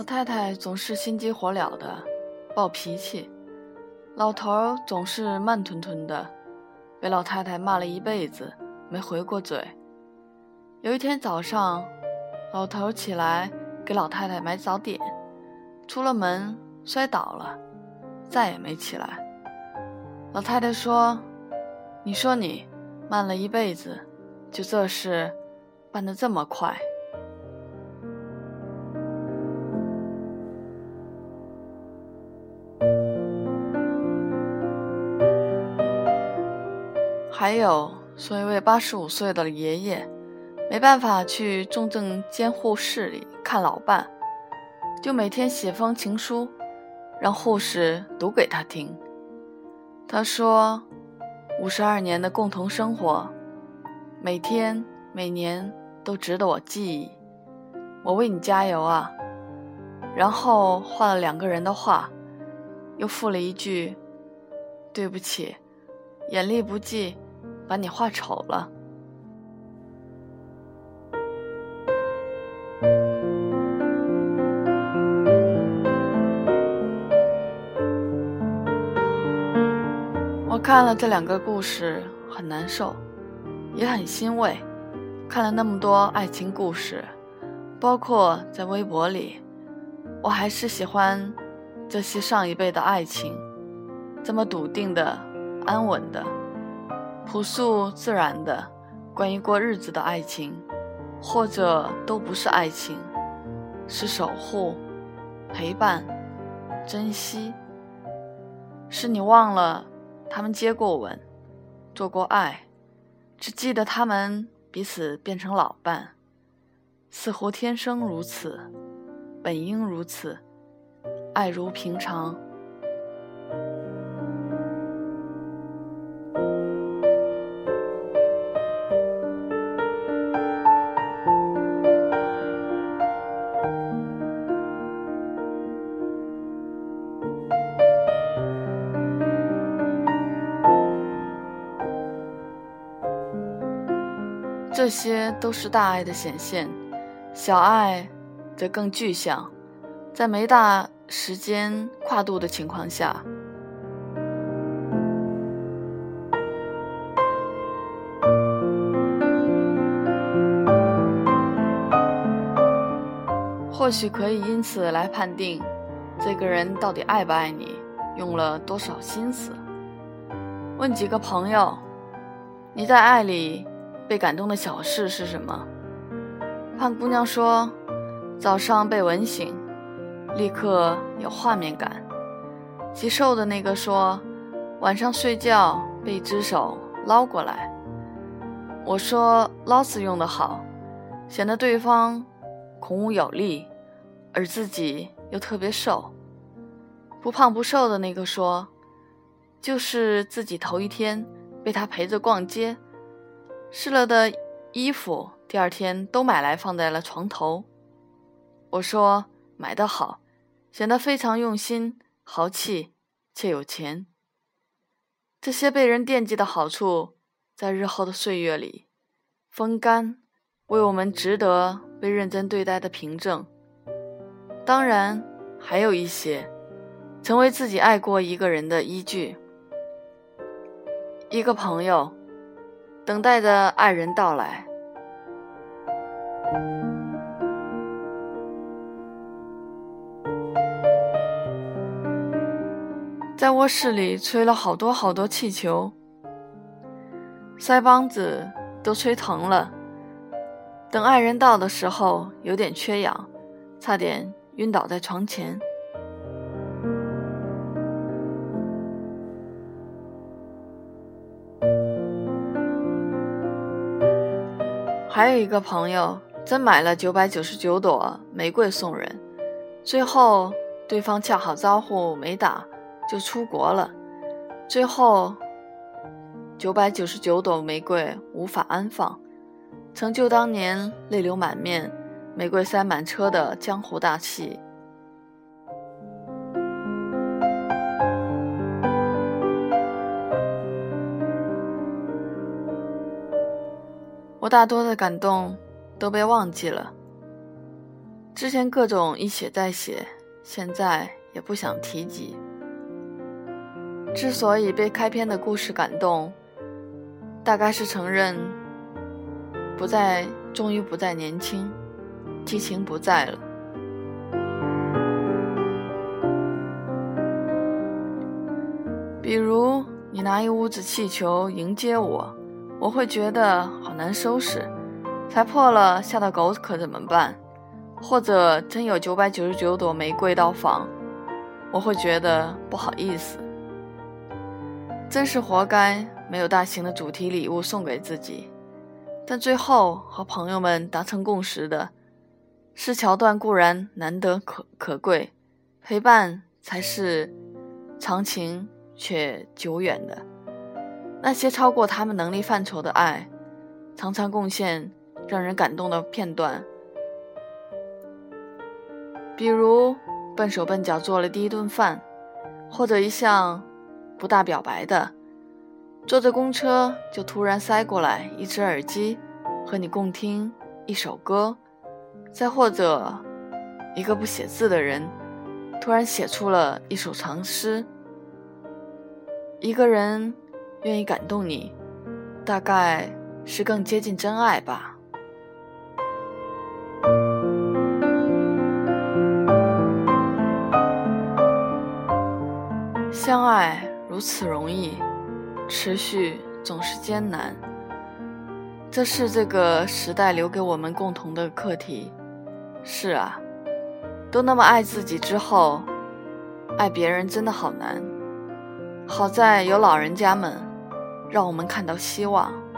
老太太总是心急火燎的，暴脾气；老头儿总是慢吞吞的，被老太太骂了一辈子，没回过嘴。有一天早上，老头儿起来给老太太买早点，出了门摔倒了，再也没起来。老太太说：“你说你慢了一辈子，就这事办得这么快。”还有说，一位八十五岁的爷爷没办法去重症监护室里看老伴，就每天写封情书，让护士读给他听。他说：“五十二年的共同生活，每天每年都值得我记忆。我为你加油啊！”然后画了两个人的画，又附了一句：“对不起，眼力不济。”把你画丑了。我看了这两个故事，很难受，也很欣慰。看了那么多爱情故事，包括在微博里，我还是喜欢这些上一辈的爱情，这么笃定的、安稳的。朴素自然的，关于过日子的爱情，或者都不是爱情，是守护、陪伴、珍惜。是你忘了他们接过吻，做过爱，只记得他们彼此变成老伴，似乎天生如此，本应如此，爱如平常。这些都是大爱的显现，小爱则更具象，在没大时间跨度的情况下，或许可以因此来判定，这个人到底爱不爱你，用了多少心思。问几个朋友，你在爱里。被感动的小事是什么？胖姑娘说：“早上被吻醒，立刻有画面感。”极瘦的那个说：“晚上睡觉被一只手捞过来。”我说：“捞子用得好，显得对方孔武有力，而自己又特别瘦。”不胖不瘦的那个说：“就是自己头一天被他陪着逛街。”试了的衣服，第二天都买来放在了床头。我说买的好，显得非常用心、豪气且有钱。这些被人惦记的好处，在日后的岁月里风干，为我们值得被认真对待的凭证。当然，还有一些成为自己爱过一个人的依据。一个朋友。等待着爱人到来，在卧室里吹了好多好多气球，腮帮子都吹疼了。等爱人到的时候，有点缺氧，差点晕倒在床前。还有一个朋友真买了九百九十九朵玫瑰送人，最后对方恰好招呼没打就出国了，最后九百九十九朵玫瑰无法安放，成就当年泪流满面、玫瑰塞满车的江湖大戏。我大多的感动都被忘记了，之前各种一写再写，现在也不想提及。之所以被开篇的故事感动，大概是承认不再，终于不再年轻，激情不在了。比如，你拿一屋子气球迎接我，我会觉得好难收拾，踩破了吓到狗可怎么办？或者真有九百九十九朵玫瑰到访，我会觉得不好意思。真是活该没有大型的主题礼物送给自己，但最后和朋友们达成共识的，是桥段固然难得可可贵，陪伴才是长情却久远的。那些超过他们能力范畴的爱，常常贡献让人感动的片段，比如笨手笨脚做了第一顿饭，或者一项。不大表白的，坐着公车就突然塞过来一只耳机，和你共听一首歌；再或者，一个不写字的人，突然写出了一首长诗。一个人愿意感动你，大概是更接近真爱吧。相爱。如此容易，持续总是艰难。这是这个时代留给我们共同的课题。是啊，都那么爱自己之后，爱别人真的好难。好在有老人家们，让我们看到希望。